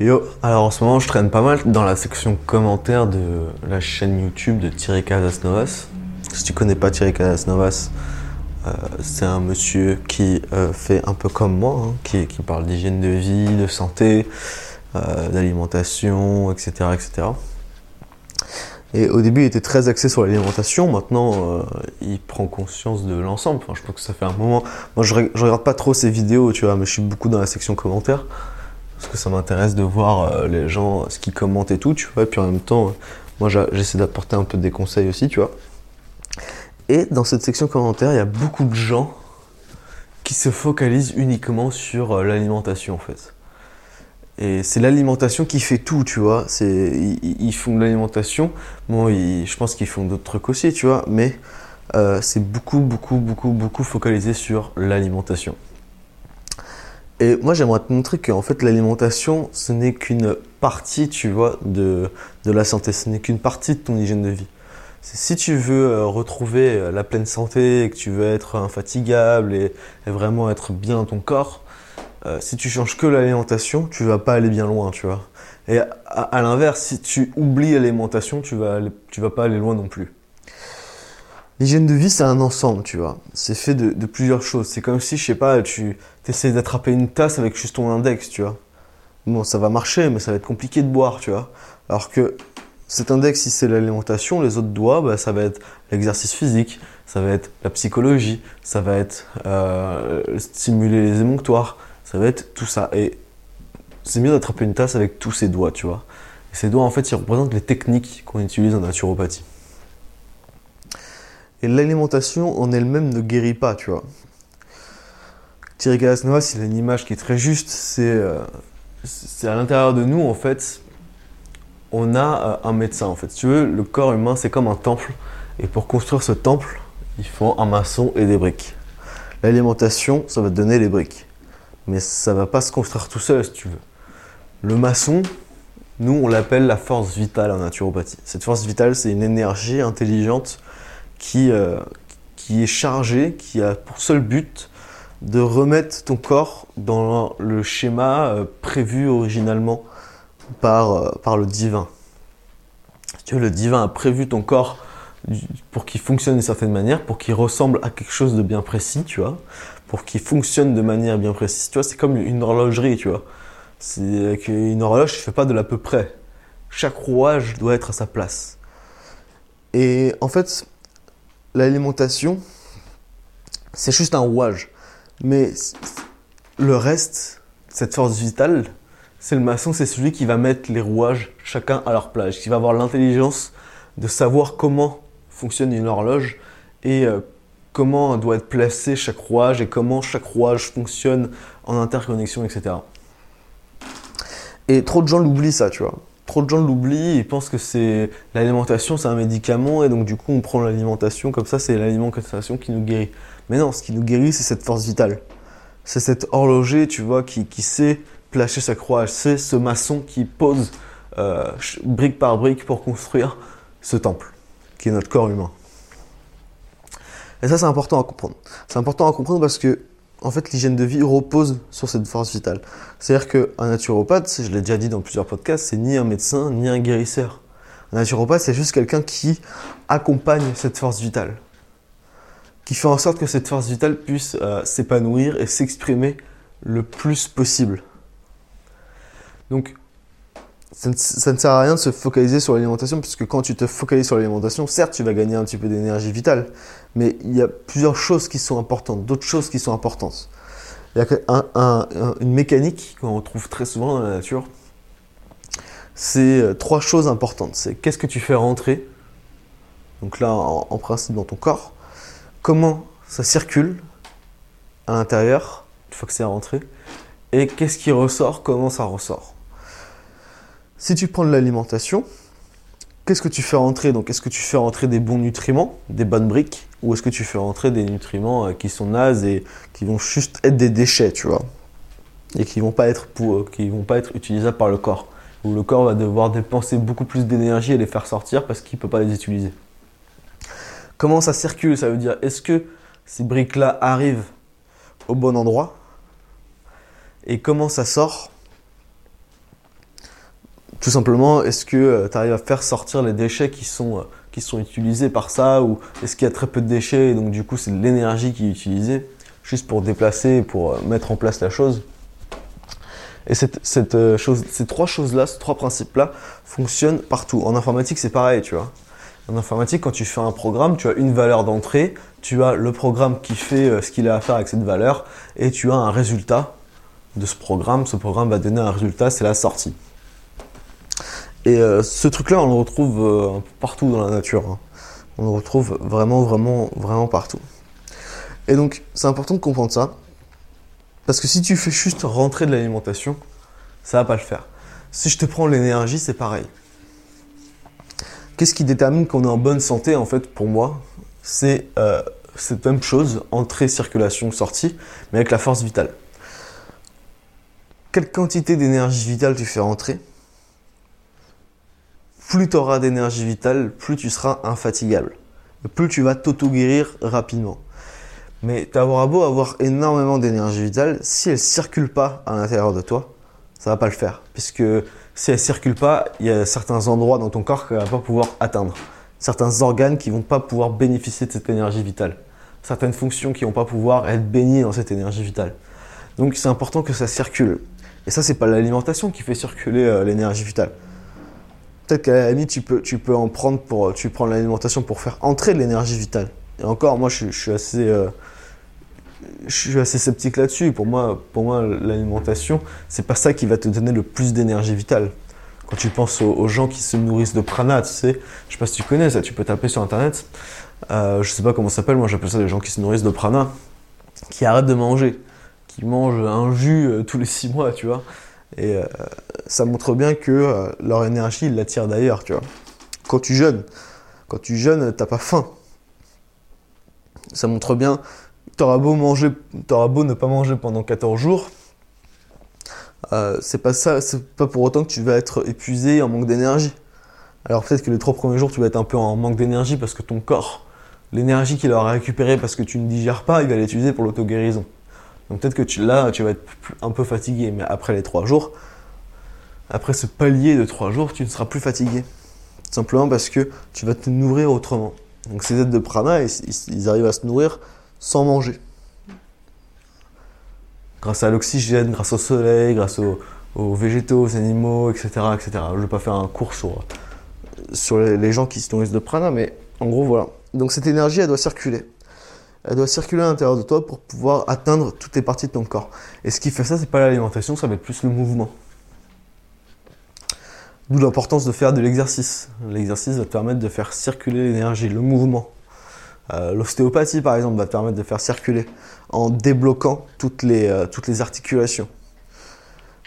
Yo, alors en ce moment je traîne pas mal dans la section commentaires de la chaîne YouTube de Thierry Casasnovas. Si tu connais pas Thierry Casasnovas, euh, c'est un monsieur qui euh, fait un peu comme moi, hein, qui, qui, parle d'hygiène de vie, de santé, euh, d'alimentation, etc., etc. Et au début, il était très axé sur l'alimentation. Maintenant, euh, il prend conscience de l'ensemble. Je pense que ça fait un moment. Moi, je, je regarde pas trop ses vidéos, tu vois, mais je suis beaucoup dans la section commentaires parce que ça m'intéresse de voir euh, les gens, ce qu'ils commentent et tout, tu vois. Et puis en même temps, moi j'essaie d'apporter un peu des conseils aussi, tu vois. Et dans cette section commentaires, il y a beaucoup de gens qui se focalisent uniquement sur euh, l'alimentation en fait. Et c'est l'alimentation qui fait tout, tu vois. C'est, ils, font de l'alimentation. Bon, je pense qu'ils font d'autres trucs aussi, tu vois. Mais euh, c'est beaucoup, beaucoup, beaucoup, beaucoup focalisé sur l'alimentation. Et moi, j'aimerais te montrer qu'en fait, l'alimentation, ce n'est qu'une partie, tu vois, de, de la santé. Ce n'est qu'une partie de ton hygiène de vie. Si tu veux euh, retrouver euh, la pleine santé et que tu veux être infatigable et, vraiment être bien dans ton corps, euh, si tu changes que l'alimentation, tu vas pas aller bien loin, tu vois. Et à, l'inverse, si tu oublies l'alimentation, tu vas, tu vas pas aller loin non plus. L'hygiène de vie, c'est un ensemble, tu vois. C'est fait de, plusieurs choses. C'est comme si, je sais pas, tu essaies d'attraper une tasse avec juste ton index, tu vois. Bon, ça va marcher, mais ça va être compliqué de boire, tu vois. Alors que cet index, si c'est l'alimentation, les autres doigts, bah, ça va être l'exercice physique, ça va être la psychologie, ça va être euh, stimuler les émonctoires, ça va être tout ça. Et c'est mieux d'attraper une tasse avec tous ces doigts, tu vois. Ces doigts, en fait, ils représentent les techniques qu'on utilise en naturopathie. Et l'alimentation en elle-même ne guérit pas, tu vois. Thierry Galasnovas, il a une image qui est très juste. C'est euh, à l'intérieur de nous, en fait, on a euh, un médecin, en fait. Si tu veux, le corps humain, c'est comme un temple. Et pour construire ce temple, il faut un maçon et des briques. L'alimentation, ça va te donner les briques. Mais ça va pas se construire tout seul, si tu veux. Le maçon, nous, on l'appelle la force vitale en naturopathie. Cette force vitale, c'est une énergie intelligente qui, euh, qui est chargé, qui a pour seul but de remettre ton corps dans le schéma euh, prévu originalement par, euh, par le divin. tu veux, le divin a prévu ton corps pour qu'il fonctionne d'une certaine manière, pour qu'il ressemble à quelque chose de bien précis, tu vois, pour qu'il fonctionne de manière bien précise. Tu vois, c'est comme une horlogerie, tu vois. C'est qu'une horloge, ne fait pas de l'à peu près. Chaque rouage doit être à sa place. Et en fait, l'alimentation, c'est juste un rouage. Mais le reste, cette force vitale, c'est le maçon, c'est celui qui va mettre les rouages chacun à leur place, qui va avoir l'intelligence de savoir comment fonctionne une horloge et euh, comment doit être placé chaque rouage et comment chaque rouage fonctionne en interconnexion, etc. Et trop de gens l'oublient ça, tu vois trop de gens l'oublient, ils pensent que c'est l'alimentation, c'est un médicament, et donc du coup on prend l'alimentation, comme ça c'est l'alimentation qui nous guérit. Mais non, ce qui nous guérit, c'est cette force vitale. C'est cet horloger, tu vois, qui, sait placer sa croix, c'est ce maçon qui pose euh, brique par brique pour construire ce temple, qui est notre corps humain. Et ça, c'est important à comprendre. C'est important à comprendre parce que en fait, l'hygiène de vie repose sur cette force vitale. C'est-à-dire qu'un naturopathe, je l'ai déjà dit dans plusieurs podcasts, c'est ni un médecin, ni un guérisseur. Un naturopathe, c'est juste quelqu'un qui accompagne cette force vitale. Qui fait en sorte que cette force vitale puisse euh, s'épanouir et s'exprimer le plus possible. Donc, ça ne, sert à rien de se focaliser sur l'alimentation, puisque quand tu te focalises sur l'alimentation, certes, tu vas gagner un petit peu d'énergie vitale, mais il y a plusieurs choses qui sont importantes, d'autres choses qui sont importantes. Il y a une mécanique qu'on retrouve très souvent dans la nature. C'est euh, trois choses importantes. C'est qu'est-ce que tu fais rentrer, donc là en, principe dans ton corps, comment ça circule à l'intérieur, une fois que c'est rentré, et qu'est-ce qui ressort, comment ça ressort. Si tu prends de l'alimentation, qu'est-ce que tu fais rentrer Donc, est-ce que tu fais rentrer des bons nutriments, des bonnes briques, ou est-ce que tu fais rentrer des nutriments euh, qui sont nazes et qui vont juste être des déchets, tu vois, et qui vont euh, vont pas être utilisables par le corps, où le corps va devoir dépenser beaucoup plus d'énergie et les faire sortir parce qu'il peut pas les utiliser. Comment ça circule? Ça veut dire est-ce que ces briques-là arrivent au bon endroit? Et comment ça sort? Tout simplement, est-ce que tu arrives à faire sortir les déchets qui sont, qui sont utilisés par ça ou est-ce qu'il y a très peu de déchets et donc du coup c'est de l'énergie qui est utilisée juste pour déplacer, pour mettre en place la chose? Et cette, cette chose, ces trois choses-là, ces trois principes-là fonctionnent partout. En informatique, c'est pareil, tu vois. En informatique, quand tu fais un programme, tu as une valeur d'entrée, tu as le programme qui fait ce qu'il a à faire avec cette valeur, et tu as un résultat de ce programme. Ce programme va donner un résultat, c'est la sortie. Et euh, ce truc-là, on le retrouve euh, partout dans la nature. Hein. On le retrouve vraiment, vraiment, vraiment partout. Et donc, c'est important de comprendre ça. Parce que si tu fais juste rentrer de l'alimentation, ça va pas le faire. Si je te prends l'énergie, c'est pareil. Qu'est-ce qui détermine qu'on est en bonne santé, en fait, pour moi C'est euh, cette même chose, entrée, circulation, sortie, mais avec la force vitale quelle quantité d'énergie vitale tu fais rentrer, plus tu auras d'énergie vitale, plus tu seras infatigable. Plus tu vas t'auto-guérir rapidement. Mais tu auras beau avoir énormément d'énergie vitale, si elle ne circule pas à l'intérieur de toi, ça va pas le faire. Puisque si elle ne circule pas, il y a certains endroits dans ton corps qu'elle ne va pas pouvoir atteindre. Certains organes qui vont pas pouvoir bénéficier de cette énergie vitale. Certaines fonctions qui vont pas pouvoir être baignées dans cette énergie vitale. Donc c'est important que ça circule. Et ça, c'est pas l'alimentation qui fait circuler euh, l'énergie vitale. Peut-être qu'à la limite, tu peux, tu peux en prendre pour. Tu prends l'alimentation pour faire entrer l'énergie vitale. Et encore, moi, je, suis assez. Euh, je suis assez sceptique là-dessus. Pour moi, pour moi l'alimentation, c'est pas ça qui va te donner le plus d'énergie vitale. Quand tu penses aux, gens qui se nourrissent de prana, tu sais, je sais pas si tu connais ça, tu peux taper sur internet. Euh, je sais pas comment ça s'appelle, moi j'appelle ça les gens qui se nourrissent de prana, qui arrêtent de manger qui mangent un jus euh, tous les six mois, tu vois. Et euh, ça montre bien que euh, leur énergie, ils l'attirent d'ailleurs, tu vois. Quand tu jeûnes, quand tu jeûnes, t'as pas faim. Ça montre bien, t'auras beau manger, t'auras beau ne pas manger pendant 14 jours, c'est pas ça, c'est pas pour autant que tu vas être épuisé en manque d'énergie. Alors peut-être que les trois premiers jours, tu vas être un peu en manque d'énergie parce que ton corps, l'énergie qu'il aura récupérée parce que tu ne digères pas, il va l'utiliser pour l'auto-guérison. Donc peut-être que là, tu vas être un peu fatigué, mais après les trois jours, après ce palier de trois jours, tu ne seras plus fatigué. simplement parce que tu vas te nourrir autrement. Donc ces aides de prana, ils, arrivent à se nourrir sans manger. Grâce à l'oxygène, grâce au soleil, grâce aux, végétaux, aux animaux, etc. etc. Je ne vais pas faire un cours sur, sur les, les gens qui se nourrissent de prana, mais en gros, voilà. Donc cette énergie, elle doit circuler elle doit circuler à l'intérieur de toi pour pouvoir atteindre toutes les parties de ton corps. Et ce qui fait ça, c'est pas l'alimentation, ça va être plus le mouvement. D'où l'importance de faire de l'exercice. L'exercice va te permettre de faire circuler l'énergie, le mouvement. Euh, l'ostéopathie, par exemple, va te permettre de faire circuler en débloquant toutes les, euh, articulations.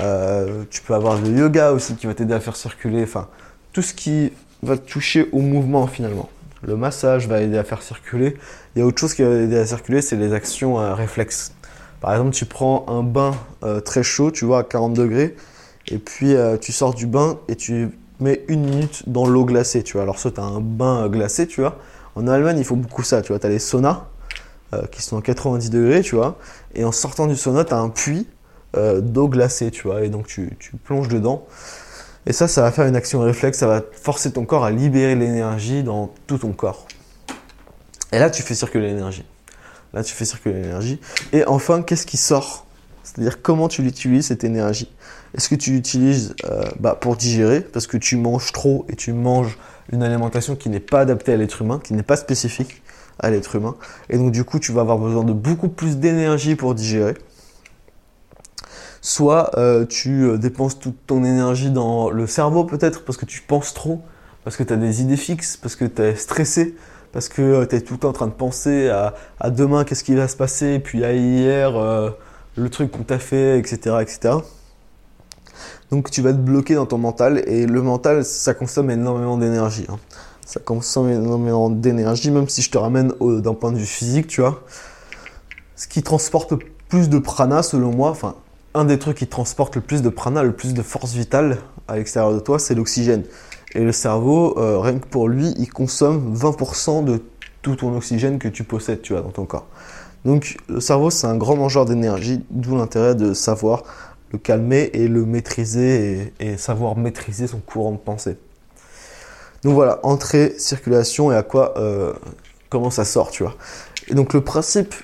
Euh, tu peux avoir le yoga aussi qui va t'aider à faire circuler, enfin, tout ce qui va toucher au mouvement finalement. Le massage va aider à faire circuler. Il y a autre chose qui va aider à circuler, c'est les actions euh, réflexes. Par exemple, tu prends un bain euh, très chaud, tu vois, à 40 degrés, et puis euh, tu sors du bain et tu mets une minute dans l'eau glacée, tu vois. Alors, soit tu as un bain glacé, tu vois. En Allemagne, il faut beaucoup ça, tu vois. Tu as les saunas qui sont à 90 degrés, tu vois. Et en sortant du sauna, tu as un puits d'eau glacée, tu vois. Et donc, tu, tu plonges dedans. Et ça, ça va faire une action réflexe, ça va forcer ton corps à libérer l'énergie dans tout ton corps. Et là, tu fais circuler l'énergie. Là, tu fais circuler l'énergie. Et enfin, qu'est-ce qui sort? C'est-à-dire comment tu l'utilises, cette énergie? Est-ce que tu l'utilises euh, bah, pour digérer, parce que tu manges trop et tu manges une alimentation qui n'est pas adaptée à l'être humain, qui n'est pas spécifique à l'être humain. Et donc, du coup, tu vas avoir besoin de beaucoup plus d'énergie pour digérer soit euh, tu euh, dépenses toute ton énergie dans le cerveau peut-être parce que tu penses trop, parce que tu as des idées fixes, parce que tu es stressé, parce que euh, tu es tout le temps en train de penser à, demain qu'est-ce qui va se passer, puis à hier le truc qu'on t'a fait, etc., etc. Donc tu vas te bloquer dans ton mental et le mental ça consomme énormément d'énergie. Hein. Ça consomme énormément d'énergie, même si je te ramène d'un point de vue physique, tu vois. Ce qui transporte plus de prana selon moi, enfin un des trucs qui transporte le plus de prana, le plus de force vitale à l'extérieur de toi, c'est l'oxygène. Et le cerveau, euh, rien que pour lui, il consomme 20% de tout ton oxygène que tu possèdes, tu vois, dans ton corps. Donc le cerveau, c'est un grand mangeur d'énergie, d'où l'intérêt de savoir le calmer et le maîtriser et, savoir maîtriser son courant de pensée. Donc voilà, entrée, circulation et à quoi, euh, comment ça sort, tu vois. Et donc le principe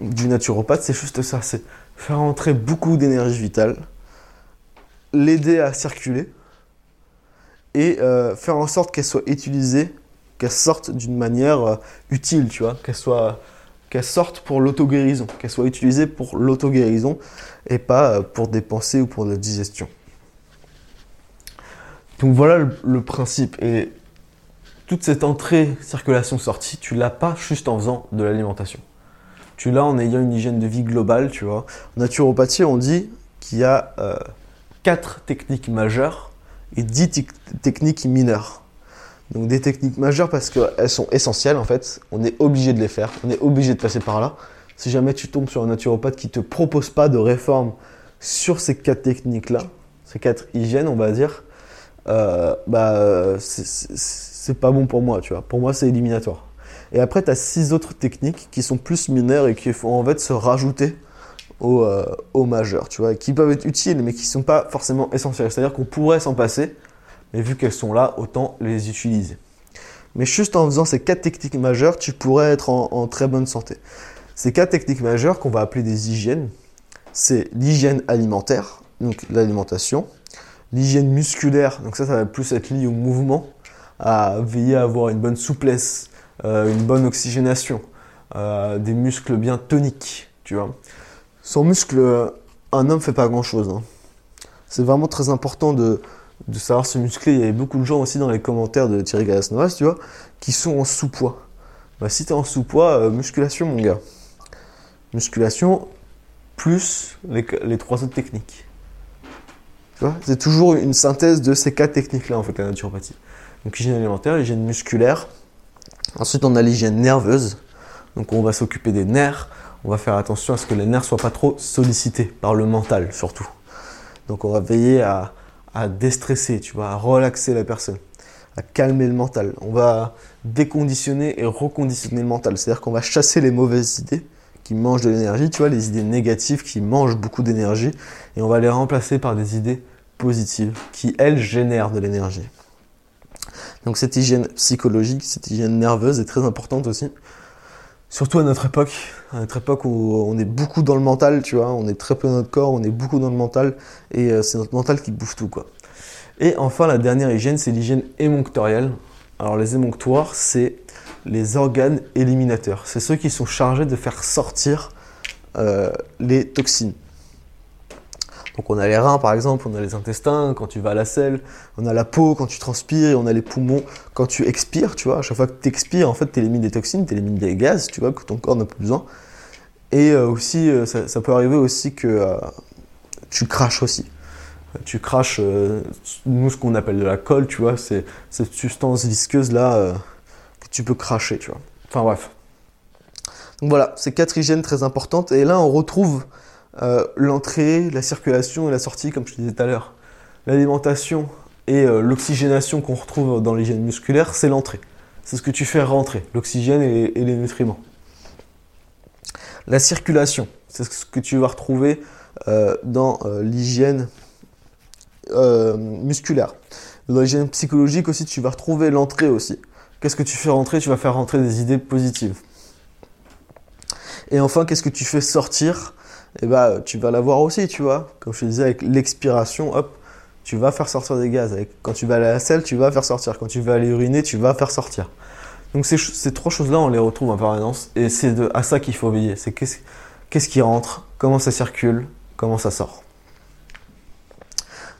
du naturopathe, c'est juste ça, c'est faire entrer beaucoup d'énergie vitale, l'aider à circuler et euh, faire en sorte qu'elle soit utilisée, qu'elle sorte d'une manière euh, utile, tu vois, qu'elle soit qu'elle sorte pour l'auto-guérison, qu'elle soit utilisée pour l'auto-guérison et pas euh, pour des pensées ou pour la digestion. Donc voilà le, principe. Et toute cette entrée, circulation, sortie, tu l'as pas juste en faisant de l'alimentation. Tu l'as en ayant une hygiène de vie globale, tu vois. En naturopathie, on dit qu'il y a euh, quatre techniques majeures et dix techniques mineures. Donc des techniques majeures parce qu'elles sont essentielles en fait. On est obligé de les faire. On est obligé de passer par là. Si jamais tu tombes sur un naturopathe qui ne te propose pas de réforme sur ces quatre techniques-là, ces quatre hygiènes, on va dire, euh, bah, c'est pas bon pour moi, tu vois. Pour moi, c'est éliminatoire. Et après, tu as six autres techniques qui sont plus mineures et qui font en fait se rajouter aux, euh, tu vois, qui peuvent être utiles, mais qui sont pas forcément essentielles. C'est-à-dire qu'on pourrait s'en passer, mais vu qu'elles sont là, autant les utiliser. Mais juste en faisant ces quatre techniques majeures, tu pourrais être en, très bonne santé. Ces quatre techniques majeures qu'on va appeler des hygiènes, c'est l'hygiène alimentaire, donc l'alimentation, l'hygiène musculaire, donc ça, ça va plus être lié au mouvement, à veiller à avoir une bonne souplesse, une bonne oxygénation, euh, des muscles bien toniques, tu vois. Sans muscle, un homme fait pas grand-chose. Hein. C'est vraiment très important de, savoir se muscler. Il y avait beaucoup de gens aussi dans les commentaires de Thierry Galasnovas, tu vois, qui sont en sous-poids. Bah, si tu es en sous-poids, euh, musculation, mon gars. Musculation plus les, trois autres techniques. Tu vois, c'est toujours une synthèse de ces quatre techniques-là, en fait, la naturopathie. Donc, hygiène alimentaire, hygiène musculaire. Ensuite, on a l'hygiène nerveuse. Donc, on va s'occuper des nerfs. On va faire attention à ce que les nerfs soient pas trop sollicités par le mental, surtout. Donc, on va veiller à, à déstresser, tu vois, à relaxer la personne, à calmer le mental. On va déconditionner et reconditionner le mental. C'est-à-dire qu'on va chasser les mauvaises idées qui mangent de l'énergie, tu vois, les idées négatives qui mangent beaucoup d'énergie, et on va les remplacer par des idées positives qui, elles, génèrent de l'énergie. Donc cette hygiène psychologique, cette hygiène nerveuse est très importante aussi. Surtout à notre époque, à notre époque où on est beaucoup dans le mental, tu vois, on est très peu dans notre corps, on est beaucoup dans le mental, et euh, c'est notre mental qui bouffe tout, quoi. Et enfin, la dernière hygiène, c'est l'hygiène émonctorielle. Alors les émonctoires, c'est les organes éliminateurs. C'est ceux qui sont chargés de faire sortir euh, les toxines. Donc on a les reins par exemple, on a les intestins quand tu vas à la selle, on a la peau quand tu transpires, et on a les poumons quand tu expires, tu vois. À chaque fois que tu expires, en fait, tu élimines des toxines, tu élimines des gaz, tu vois, que ton corps n'a plus besoin. Et euh, aussi, euh, ça, peut arriver aussi que euh, tu craches aussi. Tu craches, nous, ce qu'on appelle de la colle, tu vois, c'est cette substance visqueuse là que tu peux cracher, tu vois. Enfin bref. Donc voilà, c'est quatre hygiènes très importantes. Et là, on retrouve euh, l'entrée, la circulation et la sortie, comme je te disais tout à l'heure. L'alimentation et euh, l'oxygénation qu'on retrouve dans l'hygiène musculaire, c'est l'entrée. C'est ce que tu fais rentrer, l'oxygène et, les nutriments. La circulation, c'est ce que tu vas retrouver euh, dans l'hygiène musculaire. Dans l'hygiène psychologique aussi, tu vas retrouver l'entrée aussi. Qu'est-ce que tu fais rentrer? Tu vas faire rentrer des idées positives. Et enfin, qu'est-ce que tu fais sortir? Eh bah, tu vas l'avoir aussi, tu vois. Comme je te disais, avec l'expiration, hop, tu vas faire sortir des gaz. quand tu vas aller à la selle, tu vas faire sortir. Quand tu vas aller uriner, tu vas faire sortir. Donc ces, trois choses-là, on les retrouve en permanence. Et c'est à ça qu'il faut veiller. C'est qu'est-ce, qui rentre, comment ça circule, comment ça sort.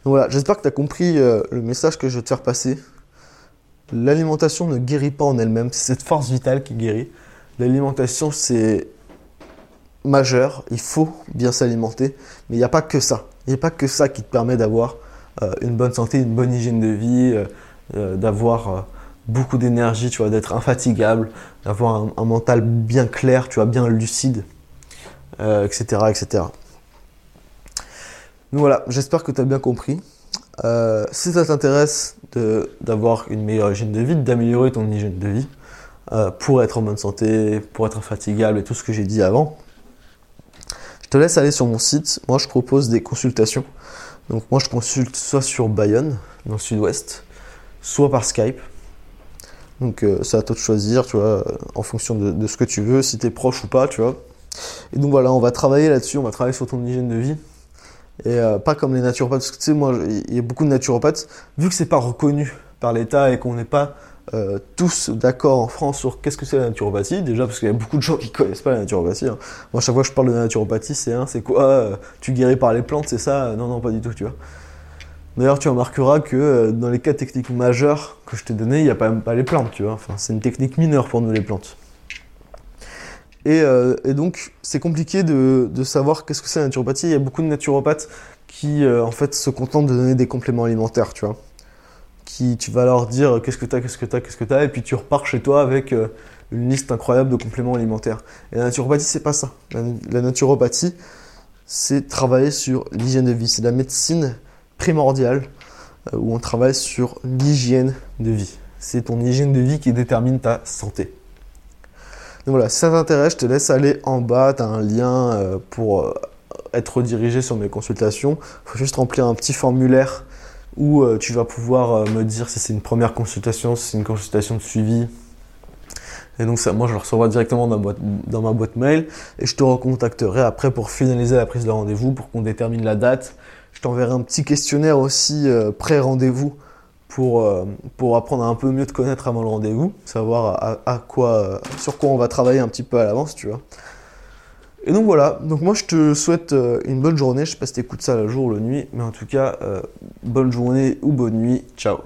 Donc voilà, j'espère que tu as compris euh, le message que je te faire passer. L'alimentation ne guérit pas en elle-même, c'est cette force vitale qui guérit. L'alimentation, c'est majeur, il faut bien s'alimenter, mais il n'y a pas que ça. Il n'y a pas que ça qui te permet d'avoir euh, une bonne santé, une bonne hygiène de vie, euh, euh, d'avoir beaucoup d'énergie, tu d'être infatigable, d'avoir un, mental bien clair, tu bien lucide, etc., etc. Donc voilà, j'espère que tu as bien compris. si ça t'intéresse d'avoir une meilleure hygiène de vie, d'améliorer ton hygiène de vie, pour être en bonne santé, pour être infatigable et tout ce que j'ai dit avant, te laisse aller sur mon site. Moi, je propose des consultations. Donc, moi, je consulte soit sur Bayonne, dans le sud-ouest, soit par Skype. Donc, euh, c'est à toi de choisir, tu vois, en fonction de, ce que tu veux, si tu es proche ou pas, tu vois. Et donc, voilà, on va travailler là-dessus, on va travailler sur ton hygiène de vie. Et euh, pas comme les naturopathes, parce que tu sais, moi, il y a beaucoup de naturopathes, vu que c'est pas reconnu par l'État et qu'on n'est pas euh, tous d'accord en France sur qu'est-ce que c'est la naturopathie. Déjà parce qu'il y a beaucoup de gens qui connaissent pas la naturopathie. Hein. Moi, chaque fois que je parle de naturopathie, c'est hein, c'est quoi euh, Tu guéris par les plantes, c'est ça Non, non, pas du tout, tu vois. D'ailleurs, tu remarqueras que euh, dans les cas techniques majeures que je t'ai donné, il n'y a pas pas les plantes, tu vois. Enfin, c'est une technique mineure pour nous les plantes. Et, donc, c'est compliqué de, de savoir qu'est-ce que c'est la naturopathie. Il y a beaucoup de naturopathes qui, en fait, se contentent de donner des compléments alimentaires, tu vois qui tu vas leur dire qu'est-ce que tu as, qu'est-ce que tu as, qu'est-ce que tu as, et puis tu repars chez toi avec euh, une liste incroyable de compléments alimentaires. Et la naturopathie, c'est pas ça. La, naturopathie, c'est travailler sur l'hygiène de vie. C'est la médecine primordiale euh, où on travaille sur l'hygiène de vie. C'est ton hygiène de vie qui détermine ta santé. Donc voilà, si ça t'intéresse, je te laisse aller en bas, tu as un lien euh, pour être redirigé sur mes consultations. Il faut juste remplir un petit formulaire où euh, tu vas pouvoir euh, me dire si c'est une première consultation, si c'est une consultation de suivi. Et donc ça, moi, je le recevrai directement dans ma, boîte, dans ma boîte mail et je te recontacterai après pour finaliser la prise de rendez-vous, pour qu'on détermine la date. Je t'enverrai un petit questionnaire aussi euh, pré-rendez-vous pour, pour apprendre un peu mieux te connaître avant le rendez-vous, savoir à, quoi, sur quoi on va travailler un petit peu à l'avance, tu vois. Et donc voilà, donc moi je te souhaite euh, une bonne journée, je sais pas si écoutes ça le jour ou la nuit, mais en tout cas, euh, bonne journée ou bonne nuit, ciao